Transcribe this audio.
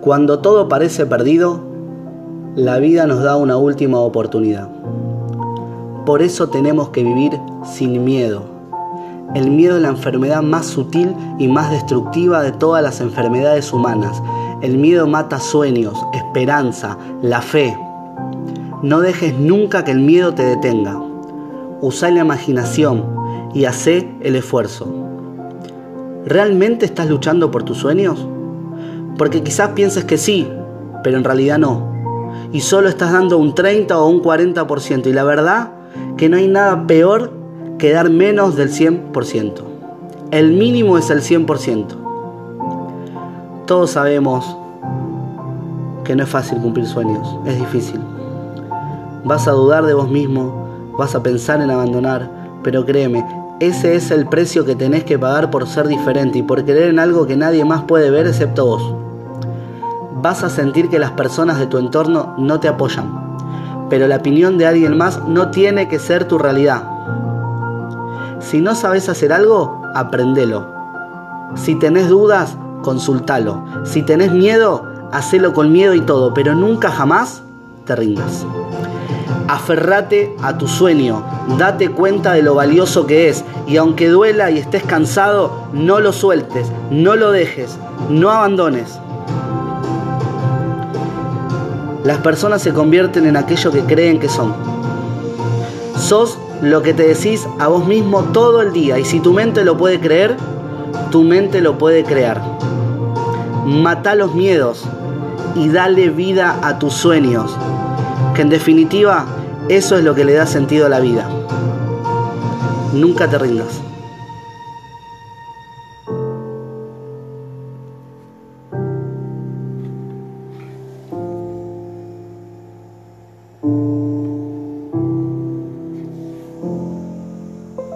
Cuando todo parece perdido, la vida nos da una última oportunidad. Por eso tenemos que vivir sin miedo. El miedo es la enfermedad más sutil y más destructiva de todas las enfermedades humanas. El miedo mata sueños, esperanza, la fe. No dejes nunca que el miedo te detenga. Usa la imaginación y hace el esfuerzo. ¿Realmente estás luchando por tus sueños? Porque quizás pienses que sí, pero en realidad no. Y solo estás dando un 30 o un 40%. Y la verdad que no hay nada peor que dar menos del 100%. El mínimo es el 100%. Todos sabemos que no es fácil cumplir sueños, es difícil. Vas a dudar de vos mismo, vas a pensar en abandonar, pero créeme, ese es el precio que tenés que pagar por ser diferente y por creer en algo que nadie más puede ver excepto vos vas a sentir que las personas de tu entorno no te apoyan. Pero la opinión de alguien más no tiene que ser tu realidad. Si no sabes hacer algo, aprendelo. Si tenés dudas, consultalo. Si tenés miedo, hacelo con miedo y todo, pero nunca jamás te rindas. Aferrate a tu sueño, date cuenta de lo valioso que es y aunque duela y estés cansado, no lo sueltes, no lo dejes, no abandones. Las personas se convierten en aquello que creen que son. Sos lo que te decís a vos mismo todo el día y si tu mente lo puede creer, tu mente lo puede crear. Mata los miedos y dale vida a tus sueños, que en definitiva eso es lo que le da sentido a la vida. Nunca te rindas.